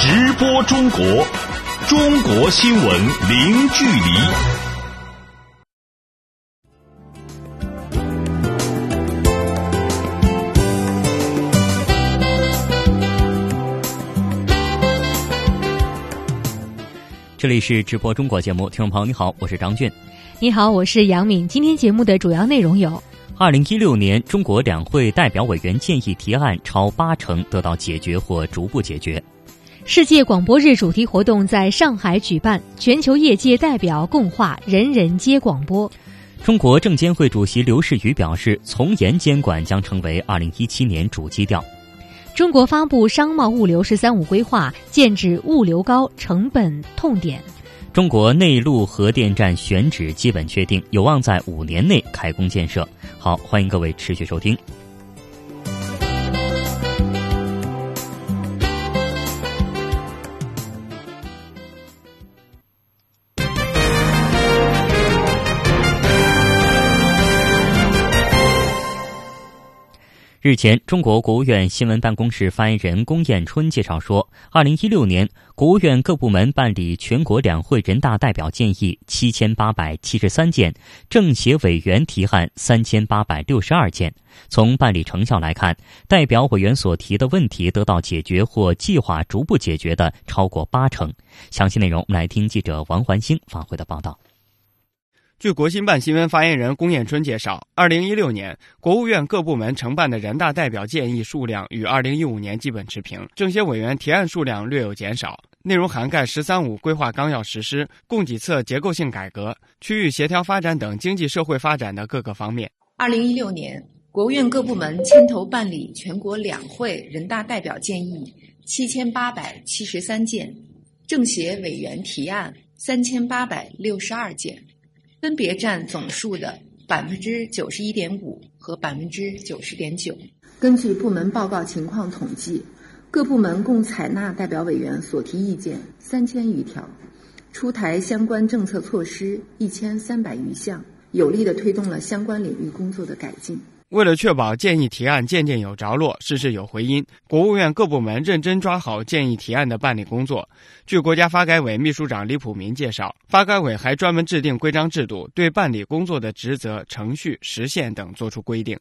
直播中国，中国新闻零距离。这里是直播中国节目，听众朋友你好，我是张俊。你好，我是杨敏。今天节目的主要内容有：二零一六年中国两会代表委员建议提案超八成得到解决或逐步解决；世界广播日主题活动在上海举办，全球业界代表共话“人人皆广播”；中国证监会主席刘士余表示，从严监管将成为二零一七年主基调。中国发布商贸物流“十三五”规划，剑指物流高、成本痛点。中国内陆核电站选址基本确定，有望在五年内开工建设。好，欢迎各位持续收听。日前，中国国务院新闻办公室发言人龚艳春介绍说，二零一六年，国务院各部门办理全国两会人大代表建议七千八百七十三件，政协委员提案三千八百六十二件。从办理成效来看，代表委员所提的问题得到解决或计划逐步解决的超过八成。详细内容，我们来听记者王环星发回的报道。据国新办新闻发言人龚艳春介绍，二零一六年国务院各部门承办的人大代表建议数量与二零一五年基本持平，政协委员提案数量略有减少，内容涵盖“十三五”规划纲要实施、供给侧结构性改革、区域协调发展等经济社会发展的各个方面。二零一六年，国务院各部门牵头办理全国两会人大代表建议七千八百七十三件，政协委员提案三千八百六十二件。分别占总数的百分之九十一点五和百分之九十点九。根据部门报告情况统计，各部门共采纳代表委员所提意见三千余条，出台相关政策措施一千三百余项，有力的推动了相关领域工作的改进。为了确保建议提案件件有着落、事事有回音，国务院各部门认真抓好建议提案的办理工作。据国家发改委秘书长李普民介绍，发改委还专门制定规章制度，对办理工作的职责、程序、时限等作出规定。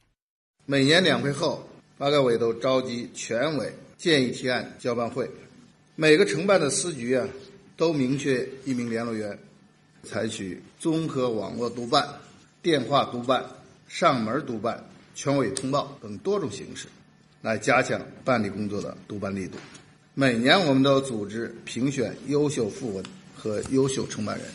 每年两会后，发改委都召集全委建议提案交办会，每个承办的司局啊，都明确一名联络员，采取综合网络督办、电话督办、上门督办。全委通报等多种形式，来加强办理工作的督办力度。每年我们都组织评选优秀副文和优秀承办人。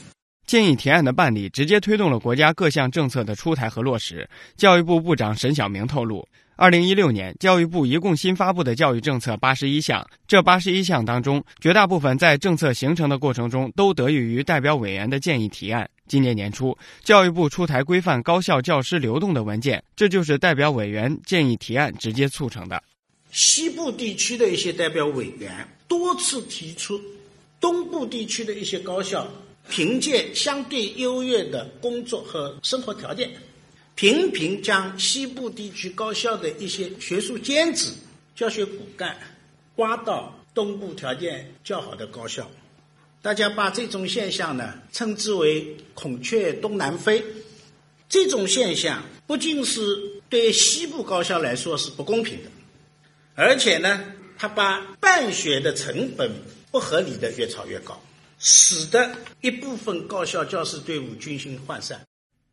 建议提案的办理，直接推动了国家各项政策的出台和落实。教育部部长沈晓明透露，二零一六年教育部一共新发布的教育政策八十一项，这八十一项当中，绝大部分在政策形成的过程中都得益于代表委员的建议提案。今年年初，教育部出台规范高校教师流动的文件，这就是代表委员建议提案直接促成的。西部地区的一些代表委员多次提出，东部地区的一些高校凭借相对优越的工作和生活条件，频频将西部地区高校的一些学术尖子、教学骨干挖到东部条件较好的高校。大家把这种现象呢称之为“孔雀东南飞”。这种现象不仅是对西部高校来说是不公平的，而且呢，它把办学的成本不合理的越炒越高，使得一部分高校教师队伍军心涣散。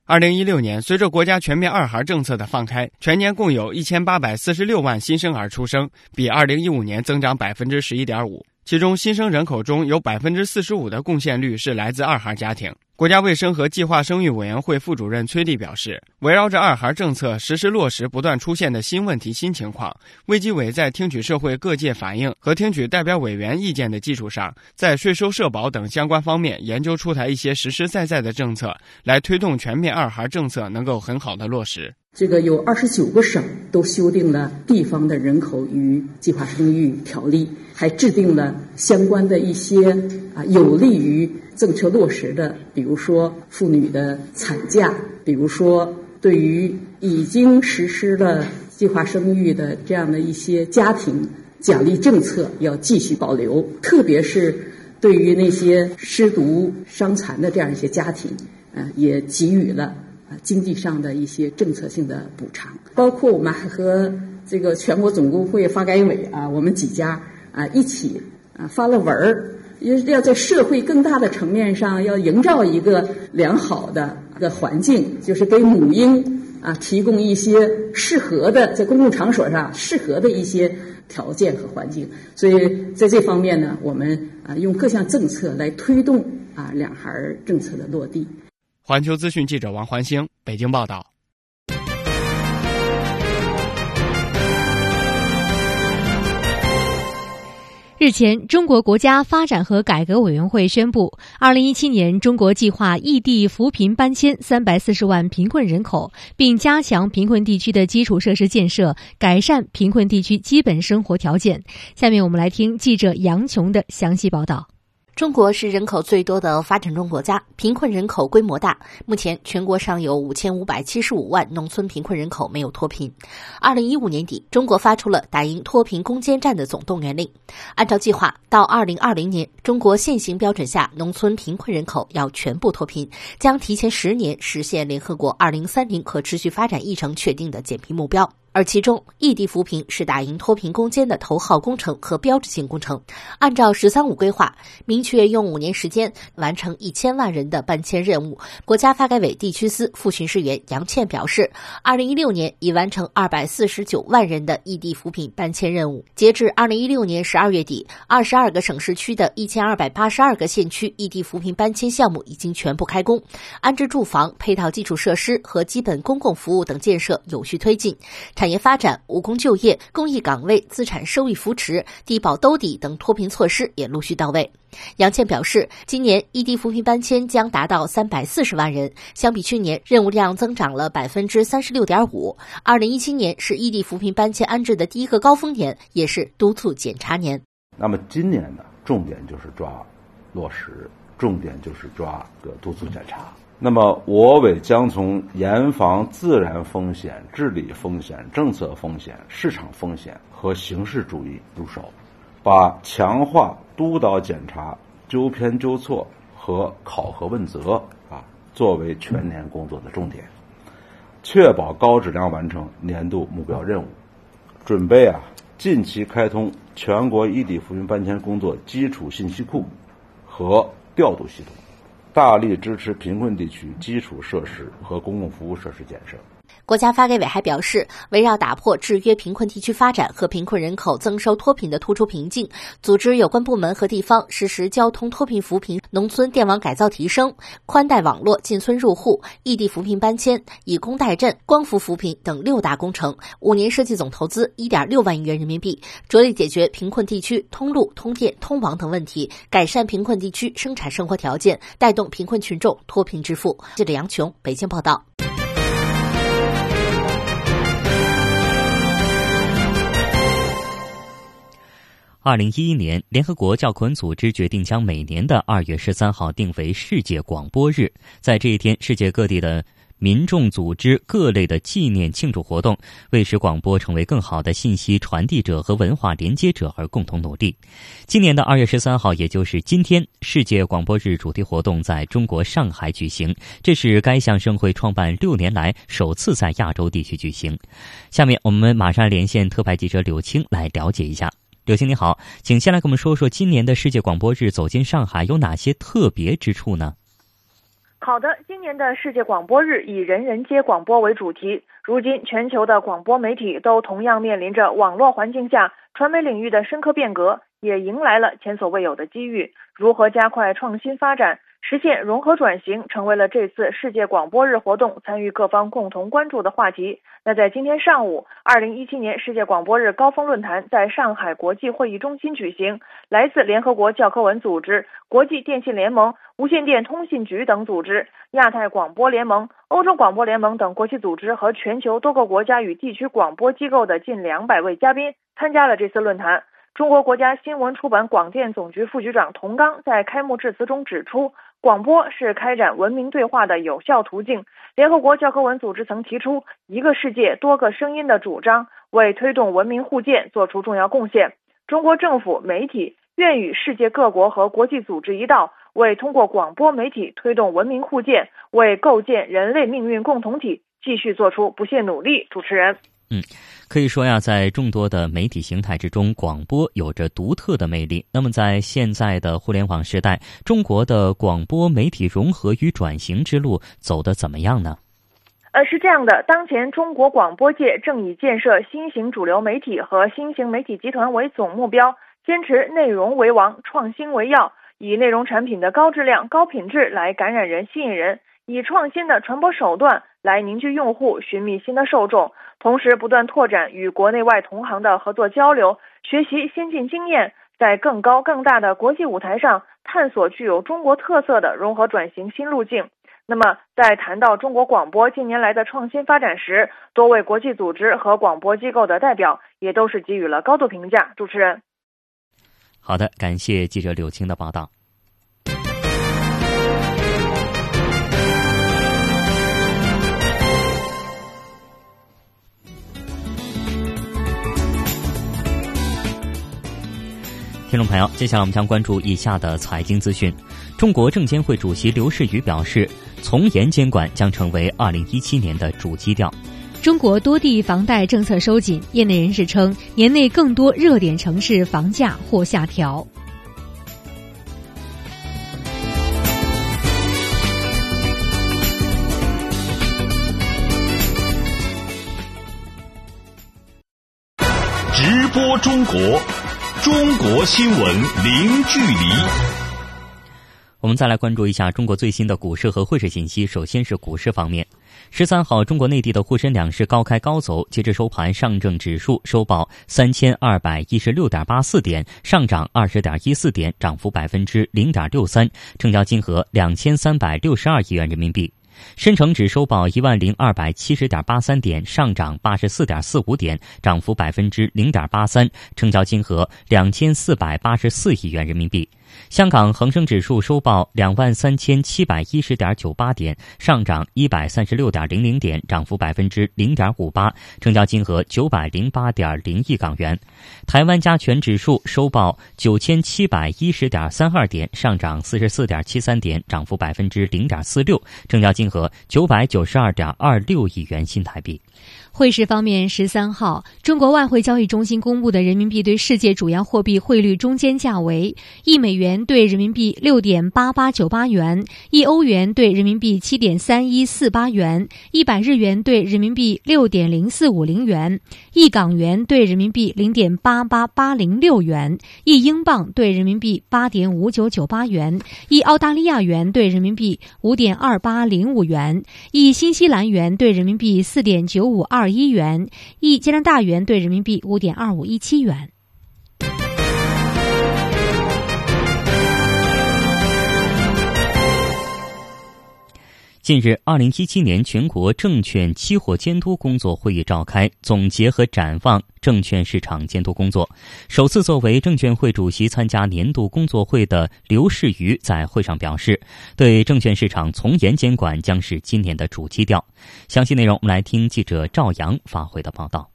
二零一六年，随着国家全面二孩政策的放开，全年共有一千八百四十六万新生儿出生，比二零一五年增长百分之十一点五。其中新生人口中有百分之四十五的贡献率是来自二孩家庭。国家卫生和计划生育委员会副主任崔丽表示，围绕着二孩政策实施落实不断出现的新问题、新情况，卫计委在听取社会各界反映和听取代表委员意见的基础上，在税收、社保等相关方面研究出台一些实实在在的政策，来推动全面二孩政策能够很好的落实。这个有二十九个省都修订了地方的人口与计划生育条例，还制定了相关的一些啊有利于政策落实的，比如说妇女的产假，比如说对于已经实施了计划生育的这样的一些家庭奖励政策要继续保留，特别是对于那些失独伤残的这样一些家庭，啊，也给予了经济上的一些政策性的补偿。包括我们还和这个全国总工会发改委啊，我们几家啊一起啊发了文儿，要要在社会更大的层面上要营造一个良好的的环境，就是给母婴啊提供一些适合的在公共场所上适合的一些。条件和环境，所以在这方面呢，我们啊用各项政策来推动啊两孩政策的落地。环球资讯记者王环星北京报道。日前，中国国家发展和改革委员会宣布，二零一七年中国计划异地扶贫搬迁三百四十万贫困人口，并加强贫困地区的基础设施建设，改善贫困地区基本生活条件。下面我们来听记者杨琼的详细报道。中国是人口最多的发展中国家，贫困人口规模大。目前，全国尚有五千五百七十五万农村贫困人口没有脱贫。二零一五年底，中国发出了打赢脱贫攻坚战的总动员令。按照计划，到二零二零年，中国现行标准下农村贫困人口要全部脱贫，将提前十年实现联合国二零三零可持续发展议程确定的减贫目标。而其中，异地扶贫是打赢脱贫攻坚的头号工程和标志性工程。按照“十三五”规划，明确用五年时间完成一千万人的搬迁任务。国家发改委地区司副巡视员杨倩表示，二零一六年已完成二百四十九万人的异地扶贫搬迁任务。截至二零一六年十二月底，二十二个省市区的一千二百八十二个县区异地扶贫搬迁项目已经全部开工，安置住房、配套基础设施和基本公共服务等建设有序推进。产业发展、务工就业、公益岗位资产收益扶持、低保兜底等脱贫措施也陆续到位。杨倩表示，今年异地扶贫搬迁将达到三百四十万人，相比去年任务量增长了百分之三十六点五。二零一七年是异地扶贫搬迁安置的第一个高峰年，也是督促检查年。那么今年呢，重点就是抓落实，重点就是抓个督促检查。那么，我委将从严防自然风险、治理风险、政策风险、市场风险和形式主义入手，把强化督导检查、纠偏纠错和考核问责啊作为全年工作的重点，确保高质量完成年度目标任务。准备啊，近期开通全国异地扶贫搬迁工作基础信息库和调度系统。大力支持贫困地区基础设施和公共服务设施建设。国家发改委还表示，围绕打破制约贫困地区发展和贫困人口增收脱贫的突出瓶颈，组织有关部门和地方实施交通脱贫扶贫、农村电网改造提升、宽带网络进村入户、异地扶贫搬迁、以工代赈、光伏扶贫等六大工程，五年设计总投资一点六万亿元人民币，着力解决贫困地区通路、通电、通网等问题，改善贫困地区生产生活条件，带动贫困群众脱贫致富。记者杨琼，北京报道。二零一一年，联合国教科文组织决定将每年的二月十三号定为世界广播日。在这一天，世界各地的民众组织各类的纪念庆祝活动，为使广播成为更好的信息传递者和文化连接者而共同努力。今年的二月十三号，也就是今天，世界广播日主题活动在中国上海举行，这是该项盛会创办六年来首次在亚洲地区举行。下面我们马上连线特派记者柳青来了解一下。柳青你好，请先来跟我们说说今年的世界广播日走进上海有哪些特别之处呢？好的，今年的世界广播日以“人人皆广播”为主题。如今，全球的广播媒体都同样面临着网络环境下传媒领域的深刻变革，也迎来了前所未有的机遇。如何加快创新发展？实现融合转型成为了这次世界广播日活动参与各方共同关注的话题。那在今天上午，二零一七年世界广播日高峰论坛在上海国际会议中心举行，来自联合国教科文组织、国际电信联盟、无线电通信局等组织、亚太广播联盟、欧洲广播联盟等国际组织和全球多个国家与地区广播机构的近两百位嘉宾参加了这次论坛。中国国家新闻出版广电总局副局长童刚在开幕致辞中指出。广播是开展文明对话的有效途径。联合国教科文组织曾提出“一个世界，多个声音”的主张，为推动文明互鉴做出重要贡献。中国政府媒体愿与世界各国和国际组织一道，为通过广播媒体推动文明互鉴，为构建人类命运共同体继续做出不懈努力。主持人，嗯，可以说呀，在众多的媒体形态之中，广播有着独特的魅力。那么，在现在的互联网时代，中国的广播媒体融合与转型之路走得怎么样呢？呃，是这样的，当前中国广播界正以建设新型主流媒体和新型媒体集团为总目标，坚持内容为王、创新为要，以内容产品的高质量、高品质来感染人、吸引人，以创新的传播手段来凝聚用户、寻觅新的受众，同时不断拓展与国内外同行的合作交流，学习先进经验，在更高更大的国际舞台上探索具有中国特色的融合转型新路径。那么，在谈到中国广播近年来的创新发展时，多位国际组织和广播机构的代表也都是给予了高度评价。主持人，好的，感谢记者柳青的报道。听众朋友，接下来我们将关注以下的财经资讯。中国证监会主席刘士余表示，从严监管将成为二零一七年的主基调。中国多地房贷政策收紧，业内人士称，年内更多热点城市房价或下调。直播中国。国新闻零距离。我们再来关注一下中国最新的股市和汇市信息。首先是股市方面，十三号，中国内地的沪深两市高开高走，截至收盘，上证指数收报三千二百一十六点八四点，上涨二十点一四点，涨幅百分之零点六三，成交金额两千三百六十二亿元人民币。深成指收报一万零二百七十点八三点，上涨八十四点四五点，涨幅百分之零点八三，成交金额两千四百八十四亿元人民币。香港恒生指数收报两万三千七百一十点九八点，上涨一百三十六点零零点，涨幅百分之零点五八，成交金额九百零八点零亿港元。台湾加权指数收报九千七百一十点三二点，上涨四十四点七三点，涨幅百分之零点四六，成交金额九百九十二点二六亿元新台币。汇市方面，十三号，中国外汇交易中心公布的人民币对世界主要货币汇率中间价为：一美元兑人民币六点八八九八元，一欧元兑人民币七点三一四八元，一百日元兑人民币六点零四五零元，一港元兑人民币零点八八八零六元，一英镑兑人民币八点五九九八元，一澳大利亚元兑人民币五点二八零五元，一新西兰元兑人民币四点九五二。二一元，一加拿大元兑人民币五点二五一七元。近日，二零一七年全国证券期货监督工作会议召开，总结和展望证券市场监督工作。首次作为证监会主席参加年度工作会的刘士余在会上表示，对证券市场从严监管将是今年的主基调。详细内容，我们来听记者赵阳发回的报道。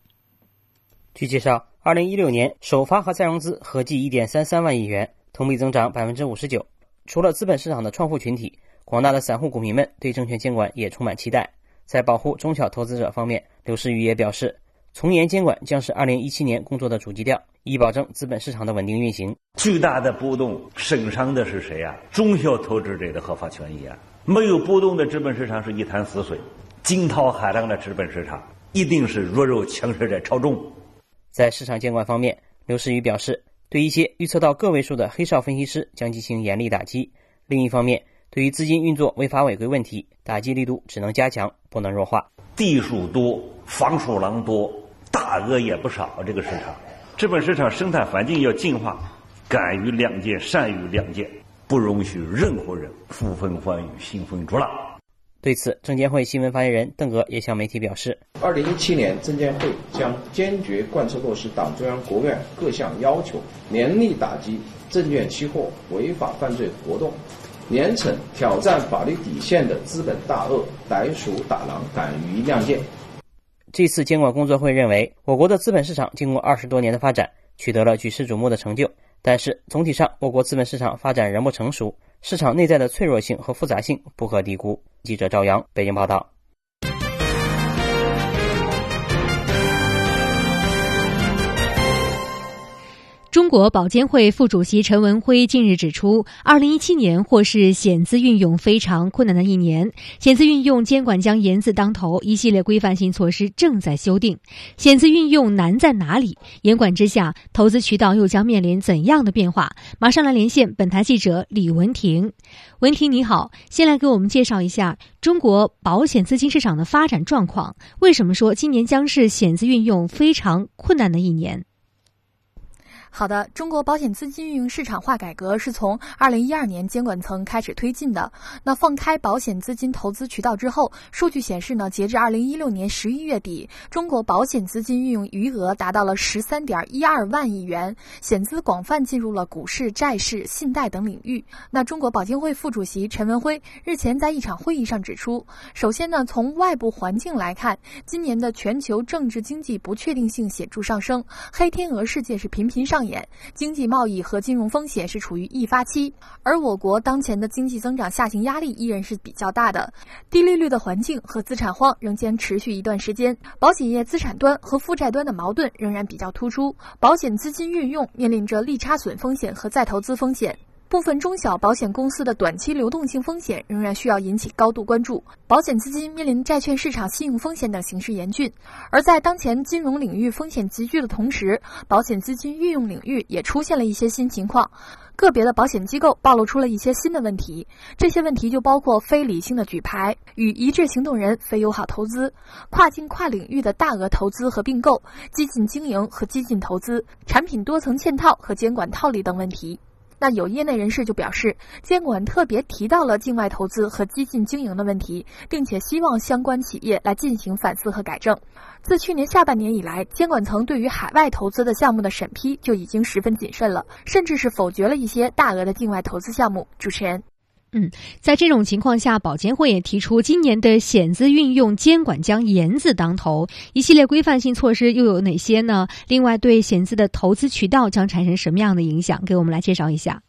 据介绍，二零一六年首发和再融资合计一点三三万亿元，同比增长百分之五十九。除了资本市场的创富群体。广大的散户股民们对证券监管也充满期待。在保护中小投资者方面，刘士余也表示，从严监管将是二零一七年工作的主基调，以保证资本市场的稳定运行。巨大的波动损伤的是谁啊？中小投资者的合法权益啊！没有波动的资本市场是一潭死水，惊涛骇浪的资本市场一定是弱肉强食者操纵。在市场监管方面，刘士余表示，对一些预测到个位数的黑哨分析师将进行严厉打击。另一方面，对于资金运作违法违规问题，打击力度只能加强，不能弱化。地鼠多，防鼠狼多，大鳄也不少。这个市场，资本市场生态环境要净化，敢于亮剑，善于亮剑，不容许任何人呼风唤雨、兴风作浪。对此，证监会新闻发言人邓格也向媒体表示：，二零一七年，证监会将坚决贯彻落实党中央、国务院各项要求，严厉打击证券期货违法犯罪活动。严惩挑战法律底线的资本大鳄、逮鼠打狼，敢于亮剑。这次监管工作会认为，我国的资本市场经过二十多年的发展，取得了举世瞩目的成就。但是总体上，我国资本市场发展仍不成熟，市场内在的脆弱性和复杂性不可低估。记者赵阳，北京报道。中国保监会副主席陈文辉近日指出，二零一七年或是险资运用非常困难的一年。险资运用监管将严字当头，一系列规范性措施正在修订。险资运用难在哪里？严管之下，投资渠道又将面临怎样的变化？马上来连线本台记者李文婷。文婷你好，先来给我们介绍一下中国保险资金市场的发展状况。为什么说今年将是险资运用非常困难的一年？好的，中国保险资金运用市场化改革是从二零一二年监管层开始推进的。那放开保险资金投资渠道之后，数据显示呢，截至二零一六年十一月底，中国保险资金运用余额达到了十三点一二万亿元，险资广泛进入了股市、债市、信贷等领域。那中国保监会副主席陈文辉日前在一场会议上指出，首先呢，从外部环境来看，今年的全球政治经济不确定性显著上升，黑天鹅事件是频频上。眼经济贸易和金融风险是处于易发期，而我国当前的经济增长下行压力依然是比较大的，低利率的环境和资产荒仍将持续一段时间，保险业资产端和负债端的矛盾仍然比较突出，保险资金运用面临着利差损风险和再投资风险。部分中小保险公司的短期流动性风险仍然需要引起高度关注，保险资金面临债券市场信用风险等形势严峻。而在当前金融领域风险急剧的同时，保险资金运用领域也出现了一些新情况，个别的保险机构暴露出了一些新的问题。这些问题就包括非理性的举牌、与一致行动人非友好投资、跨境跨领域的大额投资和并购、激进经营和激进投资、产品多层嵌套和监管套利等问题。那有业内人士就表示，监管特别提到了境外投资和激进经营的问题，并且希望相关企业来进行反思和改正。自去年下半年以来，监管层对于海外投资的项目的审批就已经十分谨慎了，甚至是否决了一些大额的境外投资项目。主持人。嗯，在这种情况下，保监会也提出，今年的险资运用监管将严字当头，一系列规范性措施又有哪些呢？另外，对险资的投资渠道将产生什么样的影响？给我们来介绍一下。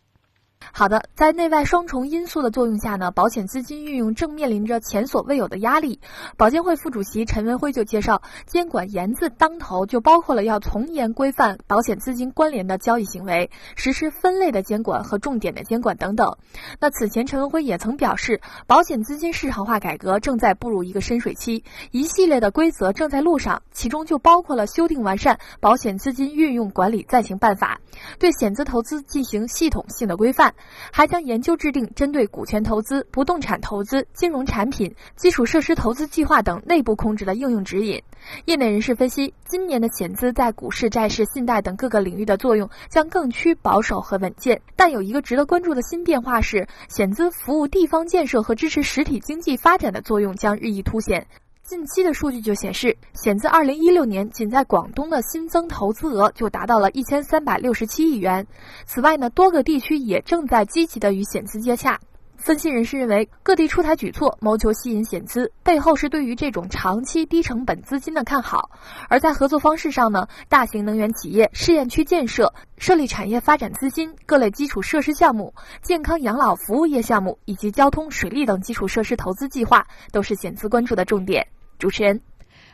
好的，在内外双重因素的作用下呢，保险资金运用正面临着前所未有的压力。保监会副主席陈文辉就介绍，监管严字当头，就包括了要从严规范保险资金关联的交易行为，实施分类的监管和重点的监管等等。那此前陈文辉也曾表示，保险资金市场化改革正在步入一个深水期，一系列的规则正在路上，其中就包括了修订完善保险资金运用管理暂行办法，对险资投资进行系统性的规范。还将研究制定针对股权投资、不动产投资、金融产品、基础设施投资计划等内部控制的应用指引。业内人士分析，今年的险资在股市、债市、信贷等各个领域的作用将更趋保守和稳健。但有一个值得关注的新变化是，险资服务地方建设和支持实体经济发展的作用将日益凸显。近期的数据就显示，险资二零一六年仅在广东的新增投资额就达到了一千三百六十七亿元。此外呢，多个地区也正在积极的与险资接洽。分析人士认为，各地出台举措，谋求吸引险资，背后是对于这种长期低成本资金的看好。而在合作方式上呢，大型能源企业试验区建设、设立产业发展资金、各类基础设施项目、健康养老服务业项目以及交通、水利等基础设施投资计划，都是险资关注的重点。主持人，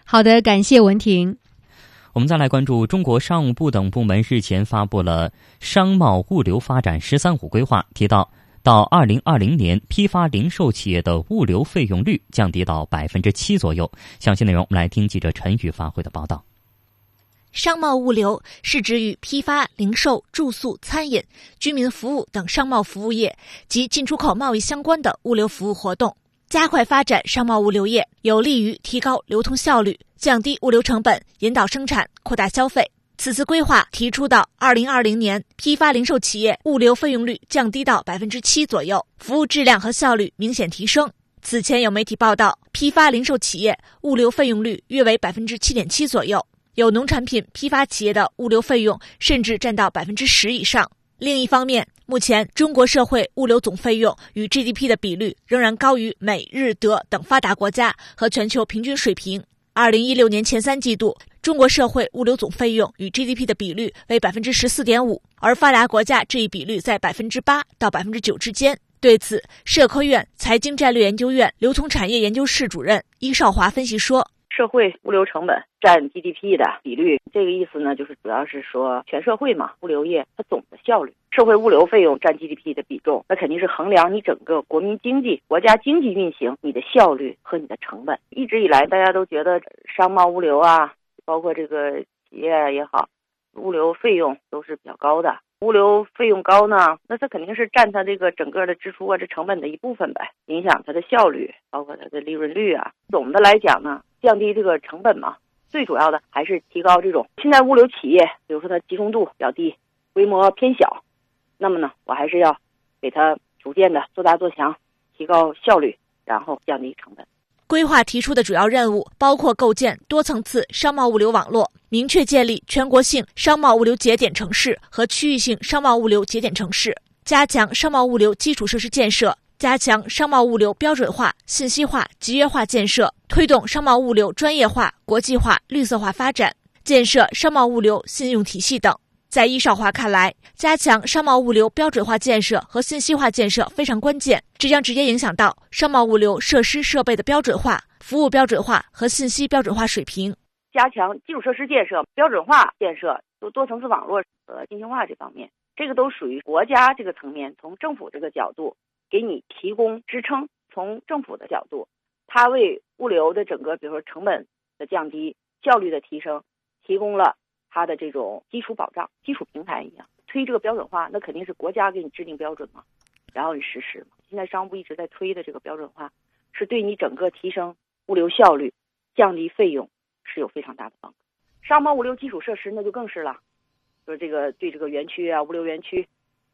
好的，感谢文婷。我们再来关注中国商务部等部门日前发布了商贸物流发展“十三五”规划，提到到二零二零年，批发零售企业的物流费用率降低到百分之七左右。详细内容，我们来听记者陈宇发回的报道。商贸物流是指与批发、零售、住宿、餐饮、居民服务等商贸服务业及进出口贸易相关的物流服务活动。加快发展商贸物流业，有利于提高流通效率、降低物流成本、引导生产、扩大消费。此次规划提出到二零二零年，批发零售企业物流费用率降低到百分之七左右，服务质量和效率明显提升。此前有媒体报道，批发零售企业物流费用率约为百分之七点七左右，有农产品批发企业的物流费用甚至占到百分之十以上。另一方面，目前中国社会物流总费用与 GDP 的比率仍然高于美、日、德等发达国家和全球平均水平。二零一六年前三季度，中国社会物流总费用与 GDP 的比率为百分之十四点五，而发达国家这一比率在百分之八到百分之九之间。对此，社科院财经战略研究院流通产业研究室主任伊少华分析说。社会物流成本占 GDP 的比率，这个意思呢，就是主要是说全社会嘛，物流业它总的效率，社会物流费用占 GDP 的比重，那肯定是衡量你整个国民经济、国家经济运行你的效率和你的成本。一直以来，大家都觉得商贸物流啊，包括这个企业也好，物流费用都是比较高的。物流费用高呢，那它肯定是占它这个整个的支出啊，这成本的一部分呗，影响它的效率，包括它的利润率啊。总的来讲呢。降低这个成本嘛，最主要的还是提高这种现在物流企业，比如说它集中度比较低，规模偏小，那么呢，我还是要给它逐渐的做大做强，提高效率，然后降低成本。规划提出的主要任务包括构建多层次商贸物流网络，明确建立全国性商贸物流节点城市和区域性商贸物流节点城市，加强商贸物流基础设施建设。加强商贸物流标准化、信息化、集约化建设，推动商贸物流专业化、国际化、绿色化发展，建设商贸物流信用体系等。在易少华看来，加强商贸物流标准化建设和信息化建设非常关键，这将直接影响到商贸物流设施设备的标准化、服务标准化和信息标准化水平。加强基础设施建设、标准化建设、多多层次网络和信息化这方面，这个都属于国家这个层面，从政府这个角度。给你提供支撑，从政府的角度，它为物流的整个，比如说成本的降低、效率的提升，提供了它的这种基础保障、基础平台一样。推这个标准化，那肯定是国家给你制定标准嘛，然后你实施嘛。现在商务部一直在推的这个标准化，是对你整个提升物流效率、降低费用是有非常大的帮助。商贸物流基础设施那就更是了，就是这个对这个园区啊、物流园区，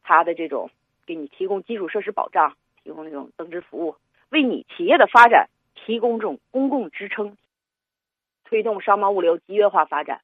它的这种。给你提供基础设施保障，提供那种增值服务，为你企业的发展提供这种公共支撑，推动商贸物流集约化发展，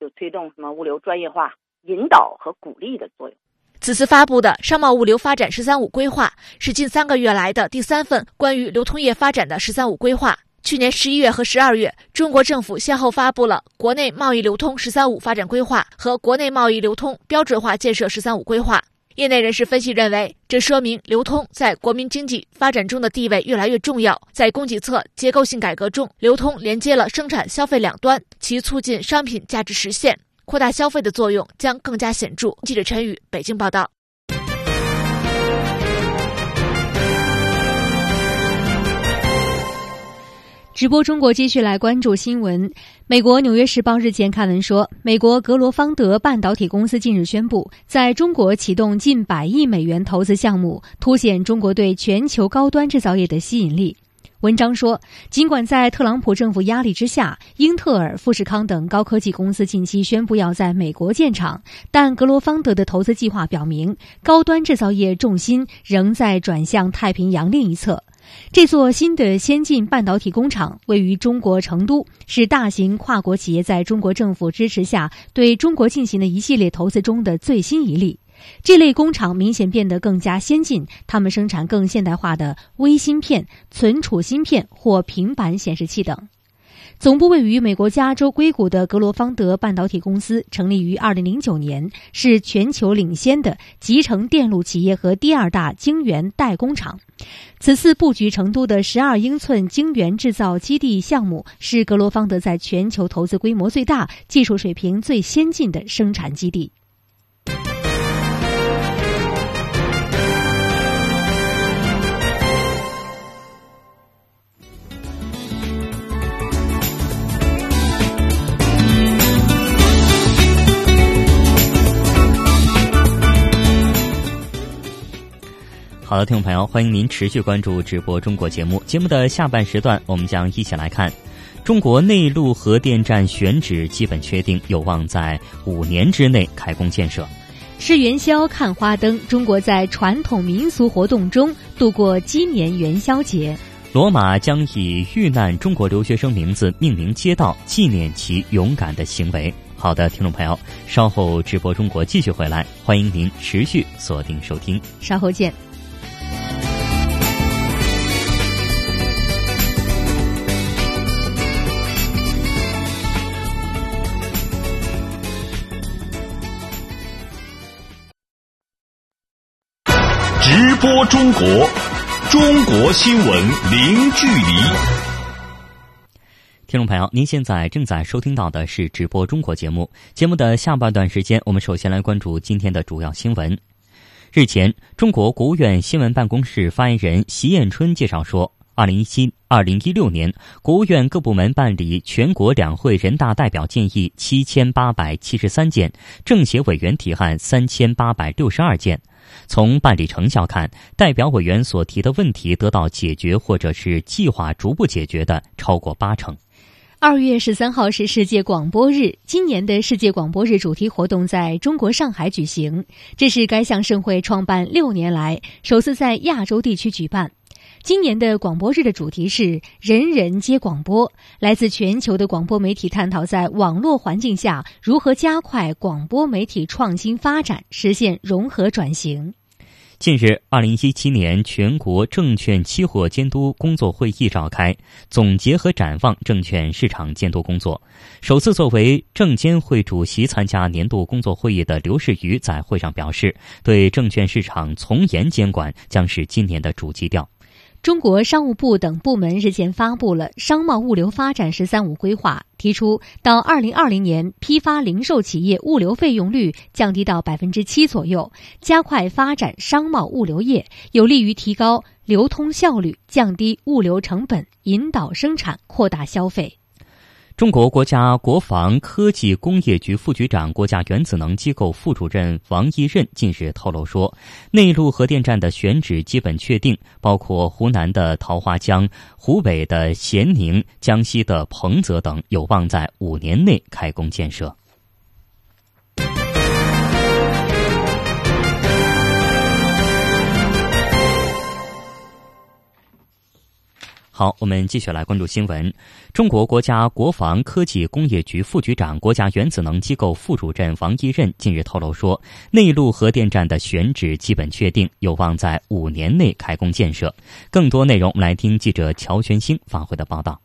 就推动什么物流专业化引导和鼓励的作用。此次发布的《商贸物流发展“十三五”规划》是近三个月来的第三份关于流通业发展的“十三五”规划。去年十一月和十二月，中国政府先后发布了《国内贸易流通“十三五”发展规划》和《国内贸易流通标准化建设“十三五”规划》。业内人士分析认为，这说明流通在国民经济发展中的地位越来越重要。在供给侧结构性改革中，流通连接了生产消费两端，其促进商品价值实现、扩大消费的作用将更加显著。记者陈宇，北京报道。直播中国继续来关注新闻。美国《纽约时报》日前刊文说，美国格罗方德半导体公司近日宣布在中国启动近百亿美元投资项目，凸显中国对全球高端制造业的吸引力。文章说，尽管在特朗普政府压力之下，英特尔、富士康等高科技公司近期宣布要在美国建厂，但格罗方德的投资计划表明，高端制造业重心仍在转向太平洋另一侧。这座新的先进半导体工厂位于中国成都，是大型跨国企业在中国政府支持下对中国进行的一系列投资中的最新一例。这类工厂明显变得更加先进，他们生产更现代化的微芯片、存储芯片或平板显示器等。总部位于美国加州硅谷的格罗方德半导体公司成立于二零零九年，是全球领先的集成电路企业和第二大晶圆代工厂。此次布局成都的十二英寸晶圆制造基地项目，是格罗方德在全球投资规模最大、技术水平最先进的生产基地。好的，听众朋友，欢迎您持续关注直播中国节目。节目的下半时段，我们将一起来看中国内陆核电站选址基本确定，有望在五年之内开工建设。吃元宵看花灯，中国在传统民俗活动中度过今年元宵节。罗马将以遇难中国留学生名字命名街道，纪念其勇敢的行为。好的，听众朋友，稍后直播中国继续回来，欢迎您持续锁定收听，稍后见。直播中国中国新闻零距离。听众朋友您现在正在收听到的是直播中国节目。节目的下半段时间我们首先来关注今天的主要新闻。日前，中国国务院新闻办公室发言人习彦春介绍说。二零一七、二零一六年，国务院各部门办理全国两会人大代表建议七千八百七十三件，政协委员提案三千八百六十二件。从办理成效看，代表委员所提的问题得到解决，或者是计划逐步解决的超过八成。二月十三号是世界广播日，今年的世界广播日主题活动在中国上海举行，这是该项盛会创办六年来首次在亚洲地区举办。今年的广播日的主题是“人人皆广播”，来自全球的广播媒体探讨在网络环境下如何加快广播媒体创新发展，实现融合转型。近日，二零一七年全国证券期货监督工作会议召开，总结和展望证券市场监督工作。首次作为证监会主席参加年度工作会议的刘士余在会上表示，对证券市场从严监管将是今年的主基调。中国商务部等部门日前发布了商贸物流发展“十三五”规划，提出到二零二零年，批发零售企业物流费用率降低到百分之七左右，加快发展商贸物流业，有利于提高流通效率、降低物流成本、引导生产、扩大消费。中国国家国防科技工业局副局长、国家原子能机构副主任王一任近日透露说，内陆核电站的选址基本确定，包括湖南的桃花江、湖北的咸宁、江西的彭泽等，有望在五年内开工建设。好，我们继续来关注新闻。中国国家国防科技工业局副局长、国家原子能机构副主任王一任近日透露说，内陆核电站的选址基本确定，有望在五年内开工建设。更多内容，我们来听记者乔全兴发回的报道。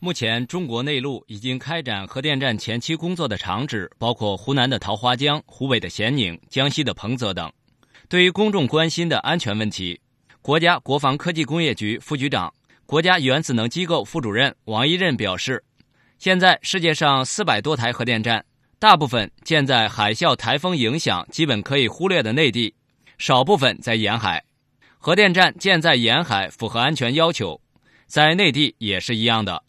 目前，中国内陆已经开展核电站前期工作的厂址包括湖南的桃花江、湖北的咸宁、江西的彭泽等。对于公众关心的安全问题，国家国防科技工业局副局长。国家原子能机构副主任王一任表示，现在世界上四百多台核电站，大部分建在海啸、台风影响基本可以忽略的内地，少部分在沿海。核电站建在沿海符合安全要求，在内地也是一样的。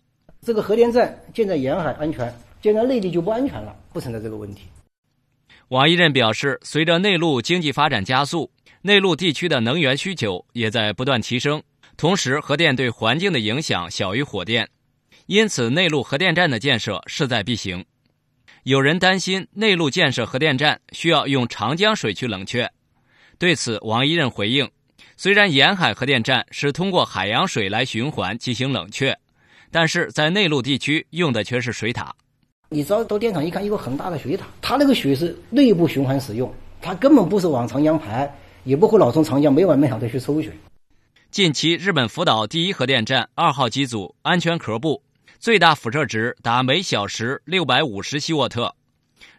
这个核电站建在沿海安全，建在内地就不安全了，不存在这个问题。王一任表示，随着内陆经济发展加速，内陆地区的能源需求也在不断提升。同时，核电对环境的影响小于火电，因此内陆核电站的建设势在必行。有人担心内陆建设核电站需要用长江水去冷却，对此，王一任回应：虽然沿海核电站是通过海洋水来循环进行冷却，但是在内陆地区用的却是水塔。你知道到电厂一看，一个很大的水塔，它那个水是内部循环使用，它根本不是往长江排，也不会老从长江没完没了的去抽水。近期，日本福岛第一核电站二号机组安全壳部最大辐射值达每小时六百五十希沃特，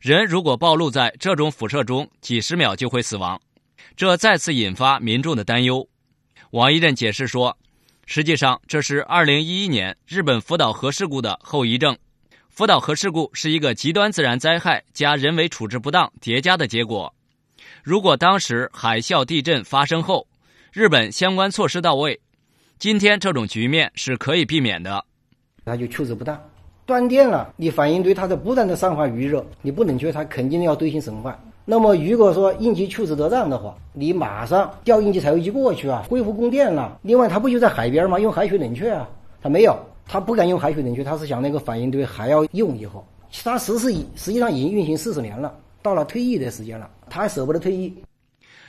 人如果暴露在这种辐射中，几十秒就会死亡，这再次引发民众的担忧。王一任解释说，实际上这是二零一一年日本福岛核事故的后遗症。福岛核事故是一个极端自然灾害加人为处置不当叠加的结果。如果当时海啸、地震发生后，日本相关措施到位，今天这种局面是可以避免的。那就处置不当，断电了，你反应堆它在不断的散发余热，你不冷却它，肯定要堆芯损坏。那么如果说应急处置得当的话，你马上调应急柴油机过去啊，恢复供电了。另外，它不就在海边吗？用海水冷却啊？它没有，它不敢用海水冷却，它是想那个反应堆还要用以后。它实施实际上已经运行四十年了，到了退役的时间了，他还舍不得退役。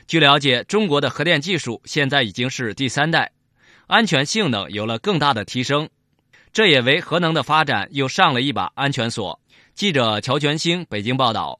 据了解，中国的核电技术现在已经是第三代，安全性能有了更大的提升，这也为核能的发展又上了一把安全锁。记者乔全兴北京报道。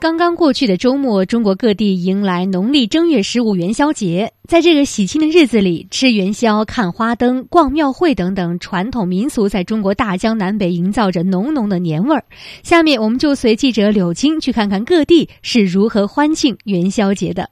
刚刚过去的周末，中国各地迎来农历正月十五元宵节。在这个喜庆的日子里，吃元宵、看花灯、逛庙会等等传统民俗，在中国大江南北营造着浓浓的年味儿。下面，我们就随记者柳青去看看各地是如何欢庆元宵节的。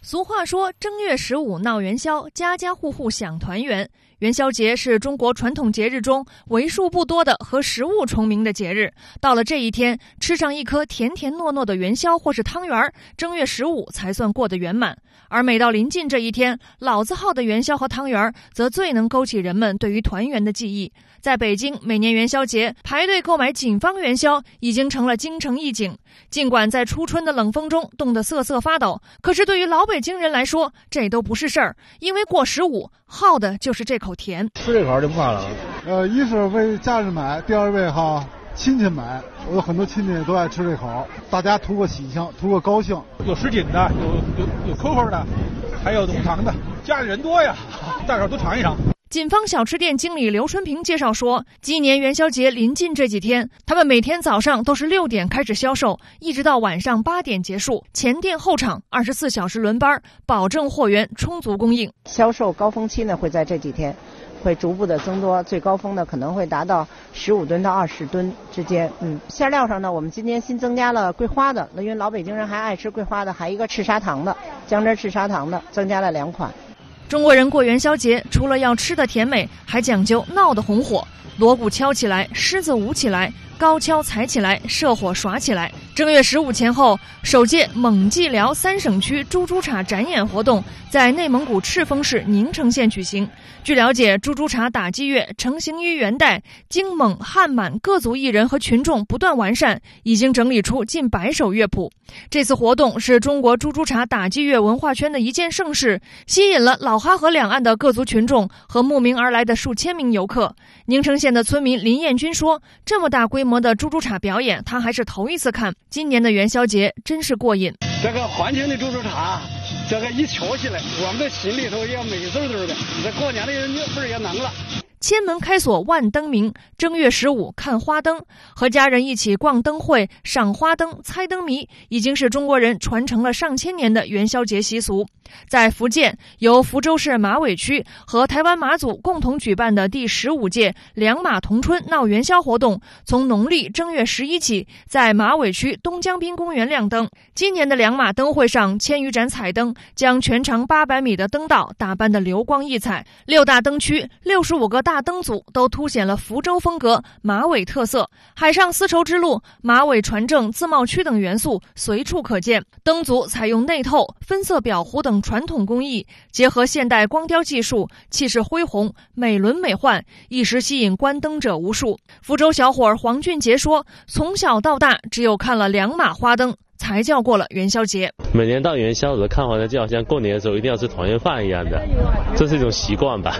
俗话说：“正月十五闹元宵，家家户户享团圆。”元宵节是中国传统节日中为数不多的和食物重名的节日。到了这一天，吃上一颗甜甜糯糯的元宵或是汤圆，正月十五才算过得圆满。而每到临近这一天，老字号的元宵和汤圆则最能勾起人们对于团圆的记忆。在北京，每年元宵节排队购买锦方元宵已经成了京城一景。尽管在初春的冷风中冻得瑟瑟发抖，可是对于老北京人来说，这都不是事儿，因为过十五好的就是这口。甜吃这口就不怕了，呃，一是为家人买，第二位哈亲戚买，我有很多亲戚都爱吃这口，大家图个喜庆，图个高兴。有什锦的，有有有扣扣的，还有无糖的，家里人多呀，大伙儿都尝一尝。锦方小吃店经理刘春平介绍说，今年元宵节临近这几天，他们每天早上都是六点开始销售，一直到晚上八点结束，前店后厂，二十四小时轮班，保证货源充足供应。销售高峰期呢会在这几天，会逐步的增多，最高峰呢可能会达到十五吨到二十吨之间。嗯，馅料上呢，我们今天新增加了桂花的，那因为老北京人还爱吃桂花的，还一个赤砂糖的，姜汁赤砂糖的，增加了两款。中国人过元宵节，除了要吃的甜美，还讲究闹的红火。锣鼓敲起来，狮子舞起来，高跷踩起来，射火耍起来。正月十五前后，首届蒙冀辽三省区猪猪茶展演活动在内蒙古赤峰市宁城县举行。据了解，猪猪茶打击乐成型于元代，经蒙汉满各族艺人和群众不断完善，已经整理出近百首乐谱。这次活动是中国猪猪茶打击乐文化圈的一件盛事，吸引了老哈河两岸的各族群众和慕名而来的数千名游客。宁城县的村民林艳军说：“这么大规模的猪猪茶表演，他还是头一次看。”今年的元宵节真是过瘾。这个环境的猪猪茶，这个一瞧起来，我们的心里头也美滋滋的。这过年的味儿也浓了。千门开锁万灯明，正月十五看花灯，和家人一起逛灯会、赏花灯、猜灯谜，已经是中国人传承了上千年的元宵节习俗。在福建，由福州市马尾区和台湾马祖共同举办的第十五届两马同春闹元宵活动，从农历正月十一起，在马尾区东江滨公园亮灯。今年的两马灯会上，千余盏彩灯将全长八百米的灯道打扮得流光溢彩，六大灯区六十五个大。大灯组都凸显了福州风格、马尾特色，海上丝绸之路、马尾船政、自贸区等元素随处可见。灯组采用内透、分色裱糊等传统工艺，结合现代光雕技术，气势恢宏、美轮美奂，一时吸引观灯者无数。福州小伙黄俊杰说：“从小到大，只有看了两马花灯。”才叫过了元宵节。每年到元宵，的看好像就好像过年的时候一定要吃团圆饭一样的，这是一种习惯吧。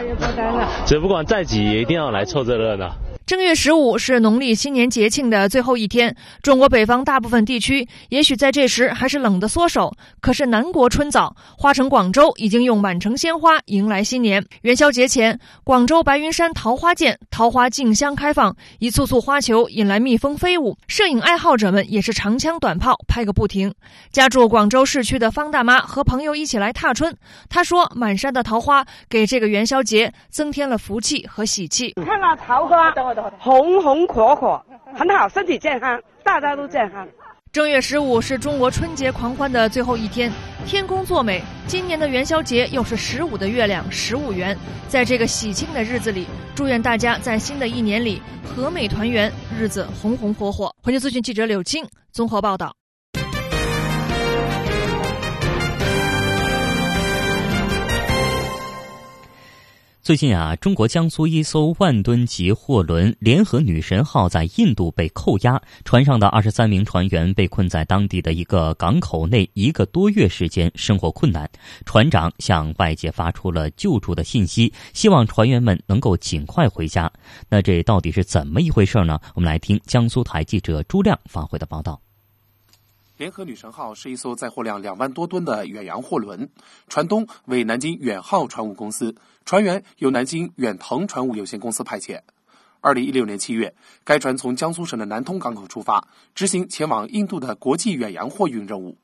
所以不管再挤，也一定要来凑这热闹。正月十五是农历新年节庆的最后一天，中国北方大部分地区也许在这时还是冷得缩手。可是南国春早，花城广州已经用满城鲜花迎来新年。元宵节前，广州白云山桃花涧桃花竞相开放，一簇簇花球引来蜜蜂飞舞，摄影爱好者们也是长枪短炮拍个不停。家住广州市区的方大妈和朋友一起来踏春，她说：“满山的桃花给这个元宵节增添了福气和喜气。”看那桃花。红红火火，很好，身体健康，大家都健康。正月十五是中国春节狂欢的最后一天，天公作美。今年的元宵节又是十五的月亮，十五圆。在这个喜庆的日子里，祝愿大家在新的一年里和美团圆，日子红红火火。环球资讯记者柳青综合报道。最近啊，中国江苏一艘万吨级货轮“联合女神号”在印度被扣押，船上的二十三名船员被困在当地的一个港口内一个多月时间，生活困难。船长向外界发出了救助的信息，希望船员们能够尽快回家。那这到底是怎么一回事呢？我们来听江苏台记者朱亮发回的报道。联合女神号是一艘载货量两万多吨的远洋货轮，船东为南京远浩船务公司，船员由南京远腾船务有限公司派遣。二零一六年七月，该船从江苏省的南通港口出发，执行前往印度的国际远洋货运任务。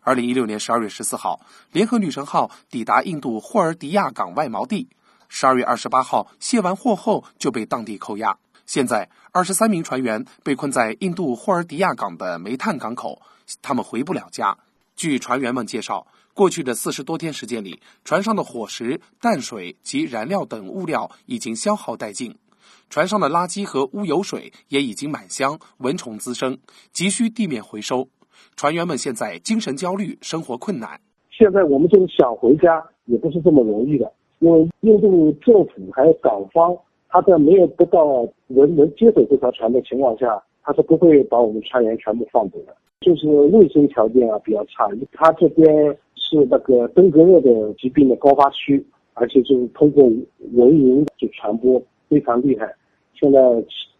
二零一六年十二月十四号，联合女神号抵达印度霍尔迪亚港外锚地。十二月二十八号卸完货后就被当地扣押。现在，二十三名船员被困在印度霍尔迪亚港的煤炭港口，他们回不了家。据船员们介绍，过去的四十多天时间里，船上的伙食、淡水及燃料等物料已经消耗殆尽。船上的垃圾和污油水也已经满箱，蚊虫滋生，急需地面回收。船员们现在精神焦虑，生活困难。现在我们就是想回家，也不是这么容易的，因为印度政府还有港方，他在没有得到人能接手这条船的情况下，他是不会把我们船员全部放走的。就是卫生条件啊比较差，他这边是那个登革热的疾病的高发区，而且就是通过蚊蝇就传播。非常厉害，现在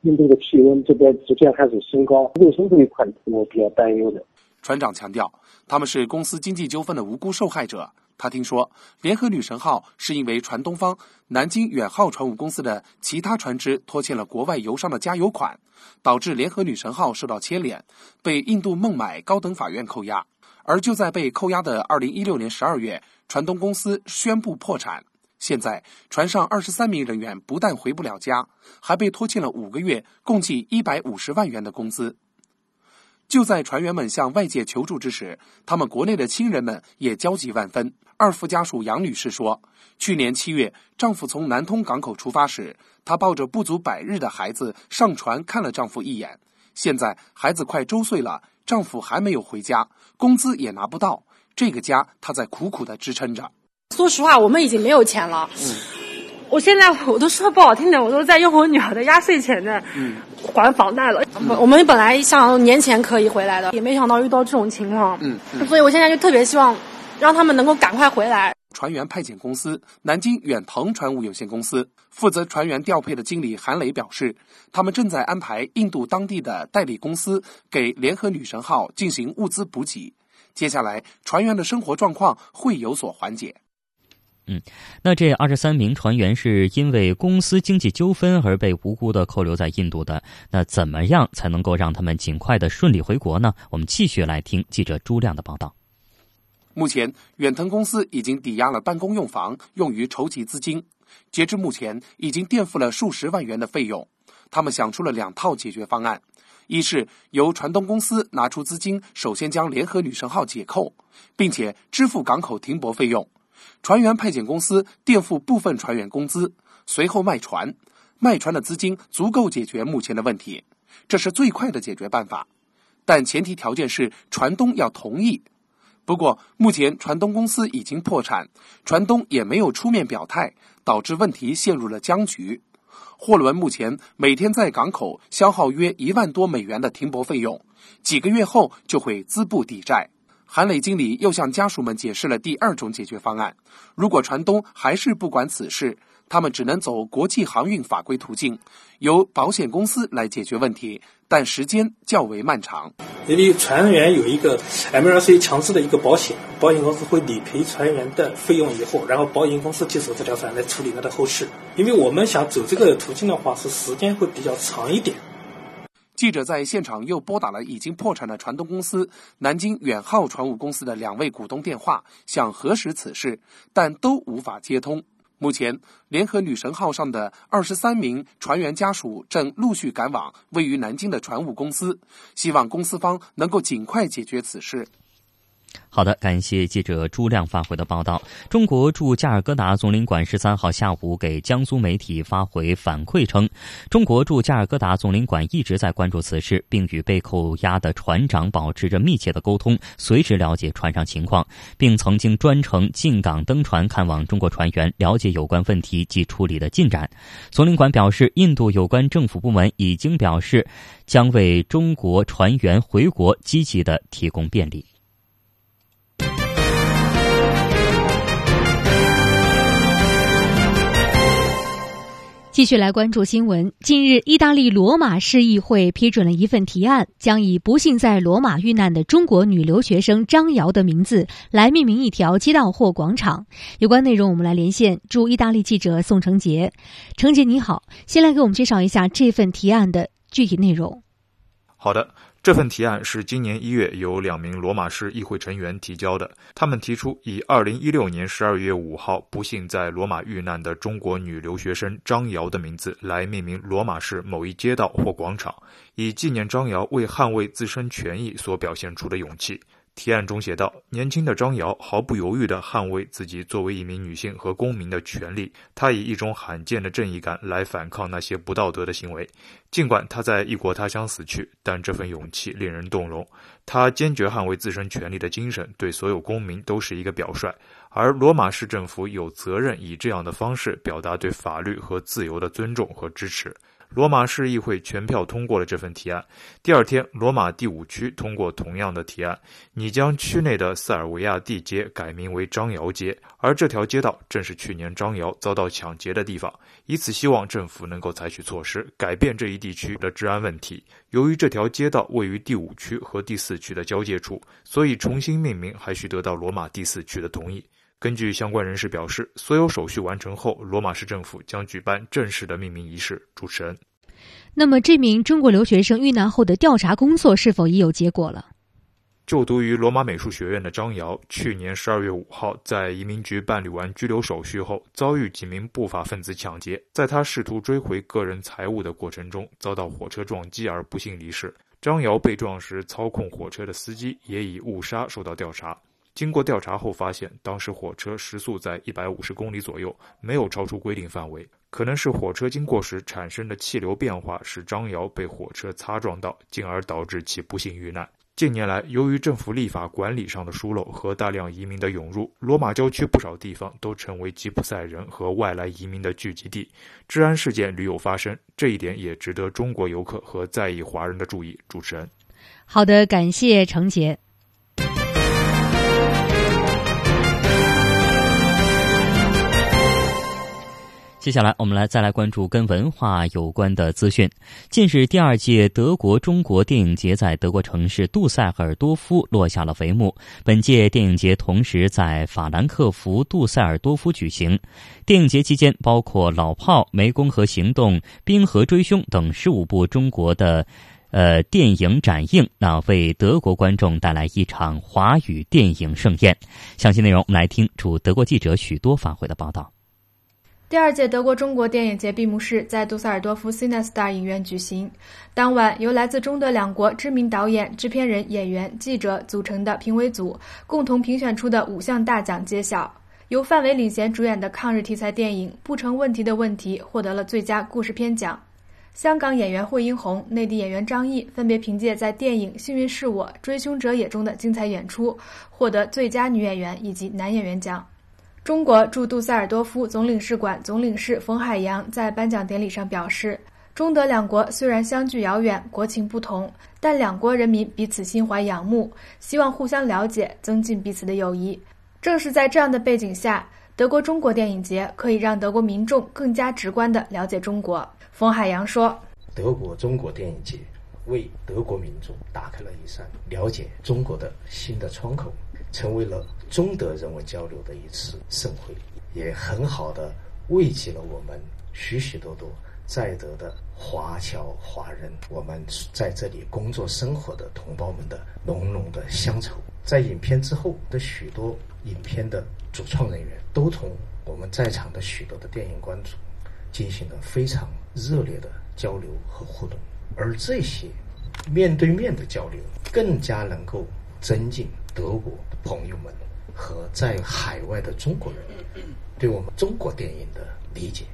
印度的气温这边逐渐开始升高，卫生这一块我比较担忧的。船长强调，他们是公司经济纠纷的无辜受害者。他听说，联合女神号是因为船东方南京远号船务公司的其他船只拖欠了国外油商的加油款，导致联合女神号受到牵连，被印度孟买高等法院扣押。而就在被扣押的二零一六年十二月，船东公司宣布破产。现在船上二十三名人员不但回不了家，还被拖欠了五个月，共计一百五十万元的工资。就在船员们向外界求助之时，他们国内的亲人们也焦急万分。二副家属杨女士说：“去年七月，丈夫从南通港口出发时，她抱着不足百日的孩子上船看了丈夫一眼。现在孩子快周岁了，丈夫还没有回家，工资也拿不到，这个家她在苦苦的支撑着。”说实话，我们已经没有钱了。嗯，我现在我都说不好听点，我都在用我女儿的压岁钱在还房贷了。我们本来想年前可以回来的，也没想到遇到这种情况。嗯，所以我现在就特别希望让他们能够赶快回来。船员派遣公司南京远腾船务有限公司负责船员调配的经理韩磊表示，他们正在安排印度当地的代理公司给联合女神号进行物资补给，接下来船员的生活状况会有所缓解。嗯，那这二十三名船员是因为公司经济纠纷而被无辜的扣留在印度的。那怎么样才能够让他们尽快的顺利回国呢？我们继续来听记者朱亮的报道。目前，远腾公司已经抵押了办公用房，用于筹集资金。截至目前，已经垫付了数十万元的费用。他们想出了两套解决方案：一是由船东公司拿出资金，首先将联合女神号解扣，并且支付港口停泊费用。船员派遣公司垫付部分船员工资，随后卖船，卖船的资金足够解决目前的问题，这是最快的解决办法。但前提条件是船东要同意。不过目前船东公司已经破产，船东也没有出面表态，导致问题陷入了僵局。货轮目前每天在港口消耗约一万多美元的停泊费用，几个月后就会资不抵债。韩磊经理又向家属们解释了第二种解决方案：如果船东还是不管此事，他们只能走国际航运法规途径，由保险公司来解决问题，但时间较为漫长。因为船员有一个 MLC 强制的一个保险，保险公司会理赔船员的费用以后，然后保险公司接手这条船来处理它的后事。因为我们想走这个途径的话，是时间会比较长一点。记者在现场又拨打了已经破产的船东公司南京远号船务公司的两位股东电话，想核实此事，但都无法接通。目前，联合女神号上的二十三名船员家属正陆续赶往位于南京的船务公司，希望公司方能够尽快解决此事。好的，感谢记者朱亮发回的报道。中国驻加尔各答总领馆十三号下午给江苏媒体发回反馈称，中国驻加尔各答总领馆一直在关注此事，并与被扣押的船长保持着密切的沟通，随时了解船上情况，并曾经专程进港登船看望中国船员，了解有关问题及处理的进展。总领馆表示，印度有关政府部门已经表示，将为中国船员回国积极的提供便利。继续来关注新闻。近日，意大利罗马市议会批准了一份提案，将以不幸在罗马遇难的中国女留学生张瑶的名字来命名一条街道或广场。有关内容，我们来连线驻意大利记者宋成杰。成杰你好，先来给我们介绍一下这份提案的具体内容。好的。这份提案是今年一月由两名罗马市议会成员提交的。他们提出以二零一六年十二月五号不幸在罗马遇难的中国女留学生张瑶的名字来命名罗马市某一街道或广场，以纪念张瑶为捍卫自身权益所表现出的勇气。提案中写道：“年轻的张瑶毫不犹豫地捍卫自己作为一名女性和公民的权利，她以一种罕见的正义感来反抗那些不道德的行为。尽管她在异国他乡死去，但这份勇气令人动容。她坚决捍卫自身权利的精神，对所有公民都是一个表率。而罗马市政府有责任以这样的方式表达对法律和自由的尊重和支持。”罗马市议会全票通过了这份提案。第二天，罗马第五区通过同样的提案，拟将区内的塞尔维亚地街改名为张瑶街，而这条街道正是去年张瑶遭到抢劫的地方。以此希望政府能够采取措施改变这一地区的治安问题。由于这条街道位于第五区和第四区的交界处，所以重新命名还需得到罗马第四区的同意。根据相关人士表示，所有手续完成后，罗马市政府将举办正式的命名仪式。主持人，那么这名中国留学生遇难后的调查工作是否已有结果了？就读于罗马美术学院的张瑶，去年十二月五号在移民局办理完拘留手续后，遭遇几名不法分子抢劫，在他试图追回个人财物的过程中，遭到火车撞击而不幸离世。张瑶被撞时操控火车的司机也以误杀受到调查。经过调查后发现，当时火车时速在一百五十公里左右，没有超出规定范围。可能是火车经过时产生的气流变化使张瑶被火车擦撞到，进而导致其不幸遇难。近年来，由于政府立法管理上的疏漏和大量移民的涌入，罗马郊区不少地方都成为吉普赛人和外来移民的聚集地，治安事件屡有发生。这一点也值得中国游客和在意华人的注意。主持人，好的，感谢程杰。接下来，我们来再来关注跟文化有关的资讯。近日，第二届德国中国电影节在德国城市杜塞尔多夫落下了帷幕。本届电影节同时在法兰克福、杜塞尔多夫举行。电影节期间，包括《老炮》《湄公河行动》《冰河追凶》等十五部中国的呃电影展映，那为德国观众带来一场华语电影盛宴。详细内容，我们来听驻德国记者许多发回的报道。第二届德国中国电影节闭幕式在杜塞尔多夫 CineStar 影院举行。当晚，由来自中德两国知名导演、制片人、演员、记者组成的评委组共同评选出的五项大奖揭晓。由范伟领衔主演的抗日题材电影《不成问题的问题》获得了最佳故事片奖。香港演员惠英红、内地演员张译分别凭借在电影《幸运是我》《追凶者也》中的精彩演出，获得最佳女演员以及男演员奖。中国驻杜塞尔多夫总领事馆总领事冯海洋在颁奖典礼上表示：“中德两国虽然相距遥远，国情不同，但两国人民彼此心怀仰慕，希望互相了解，增进彼此的友谊。正是在这样的背景下，德国中国电影节可以让德国民众更加直观地了解中国。”冯海洋说：“德国中国电影节为德国民众打开了一扇了解中国的新的窗口。”成为了中德人文交流的一次盛会，也很好的慰藉了我们许许多多在德的华侨华人，我们在这里工作生活的同胞们的浓浓的乡愁。在影片之后的许多影片的主创人员，都同我们在场的许多的电影观众进行了非常热烈的交流和互动，而这些面对面的交流，更加能够增进德国。朋友们和在海外的中国人对我们中国电影的理解。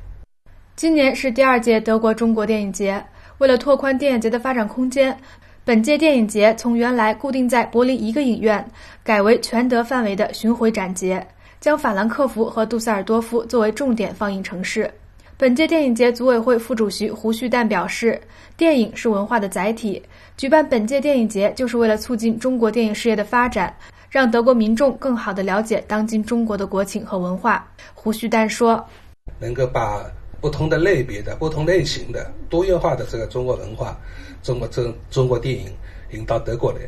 今年是第二届德国中国电影节，为了拓宽电影节的发展空间，本届电影节从原来固定在柏林一个影院，改为全德范围的巡回展节，将法兰克福和杜塞尔多夫作为重点放映城市。本届电影节组委会副主席胡旭旦表示：“电影是文化的载体，举办本届电影节就是为了促进中国电影事业的发展。”让德国民众更好地了解当今中国的国情和文化。胡旭丹说：“能够把不同的类别的、不同类型的、多元化的这个中国文化、中国中中国电影引到德国来，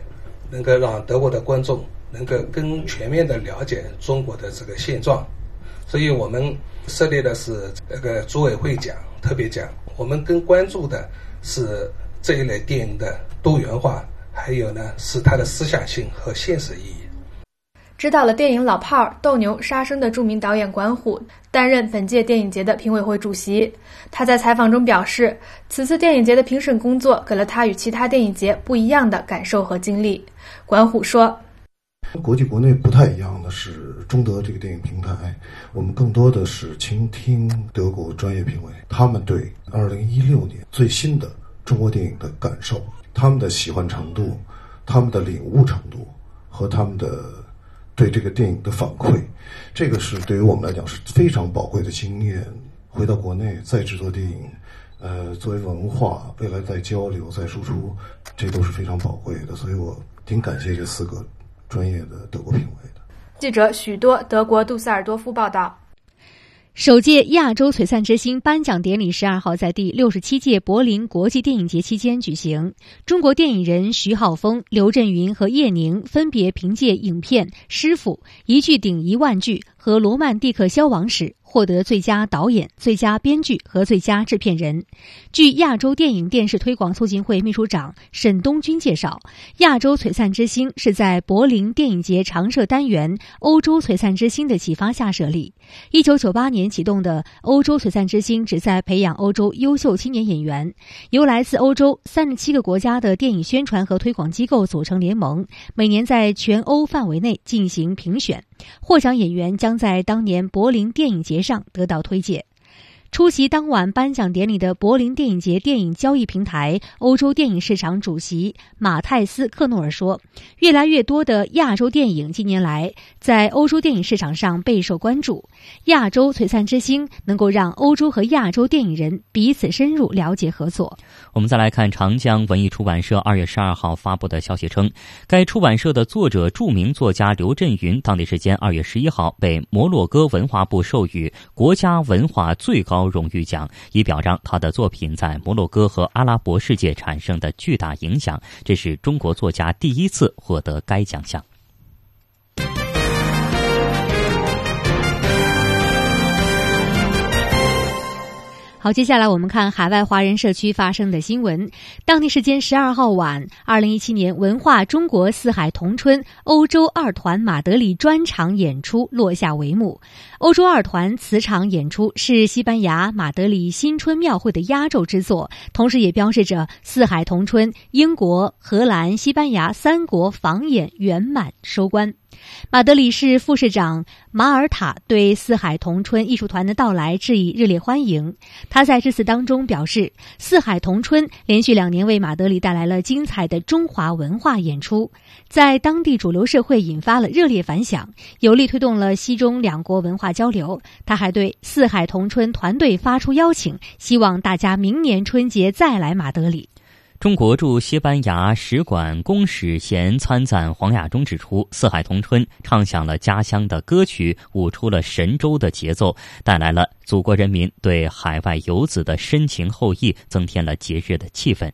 能够让德国的观众能够更全面的了解中国的这个现状。所以我们设立的是这个组委会奖、特别奖。我们更关注的是这一类电影的多元化，还有呢是它的思想性和现实意义。指导了电影《老炮儿》《斗牛》《杀生》的著名导演管虎担任本届电影节的评委会主席。他在采访中表示，此次电影节的评审工作给了他与其他电影节不一样的感受和经历。管虎说：“国际国内不太一样的是，中德这个电影平台，我们更多的是倾听德国专业评委他们对2016年最新的中国电影的感受，他们的喜欢程度，他们的领悟程度和他们的。”对这个电影的反馈，这个是对于我们来讲是非常宝贵的经验。回到国内再制作电影，呃，作为文化，未来再交流、再输出，这都是非常宝贵的。所以我挺感谢这四个专业的德国评委的。记者许多，德国杜塞尔多夫报道。首届亚洲璀璨之星颁奖典礼十二号在第六十七届柏林国际电影节期间举行。中国电影人徐浩峰、刘震云和叶宁分别凭借影片《师傅》一句顶一万句和《罗曼蒂克消亡史》。获得最佳导演、最佳编剧和最佳制片人。据亚洲电影电视推广促进会秘书长沈东军介绍，亚洲璀璨之星是在柏林电影节常设单元“欧洲璀璨之星”的启发下设立。一九九八年启动的“欧洲璀璨之星”旨在培养欧洲优秀青年演员，由来自欧洲三十七个国家的电影宣传和推广机构组成联盟，每年在全欧范围内进行评选。获奖演员将在当年柏林电影节上得到推介。出席当晚颁奖典礼的柏林电影节电影交易平台欧洲电影市场主席马泰斯·克诺尔说：“越来越多的亚洲电影近年来在欧洲电影市场上备受关注。亚洲璀璨之星能够让欧洲和亚洲电影人彼此深入了解合作。”我们再来看长江文艺出版社二月十二号发布的消息称，该出版社的作者著名作家刘震云，当地时间二月十一号被摩洛哥文化部授予国家文化最高。荣誉奖，以表彰他的作品在摩洛哥和阿拉伯世界产生的巨大影响。这是中国作家第一次获得该奖项。好，接下来我们看海外华人社区发生的新闻。当地时间十二号晚，二零一七年文化中国四海同春欧洲二团马德里专场演出落下帷幕。欧洲二团此场演出是西班牙马德里新春庙会的压轴之作，同时也标志着四海同春英国、荷兰、西班牙三国访演圆满收官。马德里市副市长马尔塔对四海同春艺术团的到来致以热烈欢迎。他在致辞当中表示，四海同春连续两年为马德里带来了精彩的中华文化演出，在当地主流社会引发了热烈反响，有力推动了西中两国文化交流。他还对四海同春团队发出邀请，希望大家明年春节再来马德里。中国驻西班牙使馆公使衔参赞黄亚中指出，四海同春唱响了家乡的歌曲，舞出了神州的节奏，带来了祖国人民对海外游子的深情厚谊，增添了节日的气氛。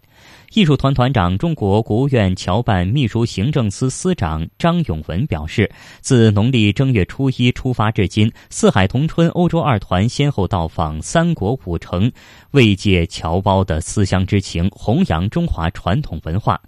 艺术团团长、中国国务院侨办秘书行政司司长张永文表示，自农历正月初一出发至今，四海同春欧洲二团先后到访三国五城，慰藉侨胞的思乡之情，弘扬中华传统文化。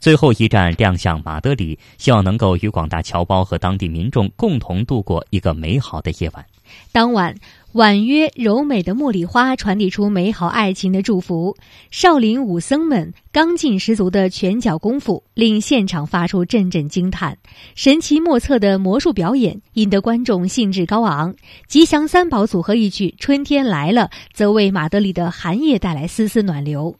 最后一站亮相马德里，希望能够与广大侨胞和当地民众共同度过一个美好的夜晚。当晚。婉约柔美的茉莉花传递出美好爱情的祝福，少林武僧们刚劲十足的拳脚功夫令现场发出阵阵惊叹，神奇莫测的魔术表演引得观众兴致高昂。吉祥三宝组合一曲《春天来了》则为马德里的寒夜带来丝丝暖流。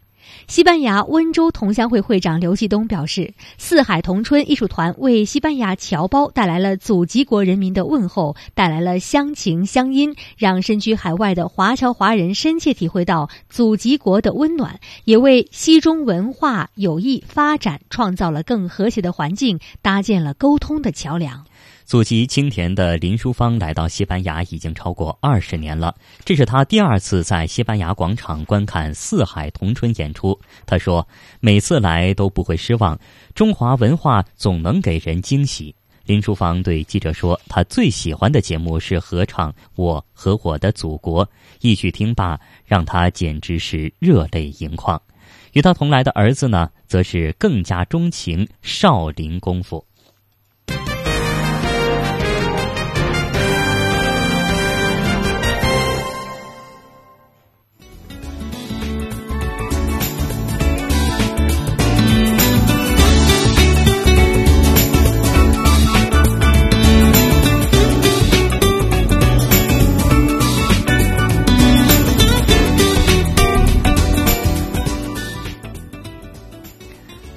西班牙温州同乡会会长刘继东表示：“四海同春艺术团为西班牙侨胞带来了祖籍国人民的问候，带来了乡情乡音，让身居海外的华侨华人深切体会到祖籍国的温暖，也为西中文化友谊发展创造了更和谐的环境，搭建了沟通的桥梁。”祖籍青田的林淑芳来到西班牙已经超过二十年了，这是她第二次在西班牙广场观看四海同春演出。她说：“每次来都不会失望，中华文化总能给人惊喜。”林淑芳对记者说：“她最喜欢的节目是合唱《我和我的祖国》，一曲听罢，让她简直是热泪盈眶。”与她同来的儿子呢，则是更加钟情少林功夫。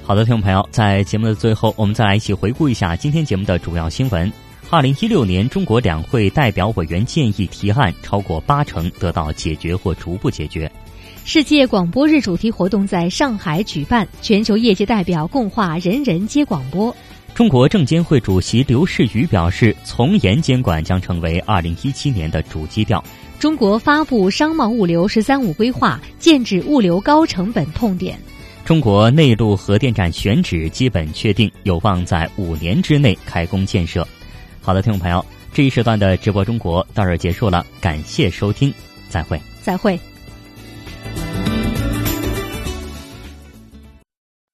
好的，听众朋友，在节目的最后，我们再来一起回顾一下今天节目的主要新闻。二零一六年中国两会代表委员建议提案超过八成得到解决或逐步解决。世界广播日主题活动在上海举办，全球业界代表共话“人人皆广播”。中国证监会主席刘士余表示，从严监管将成为二零一七年的主基调。中国发布商贸物流“十三五”规划，剑指物流高成本痛点。中国内陆核电站选址基本确定，有望在五年之内开工建设。好的，听众朋友，这一时段的直播中国到这儿结束了，感谢收听，再会，再会。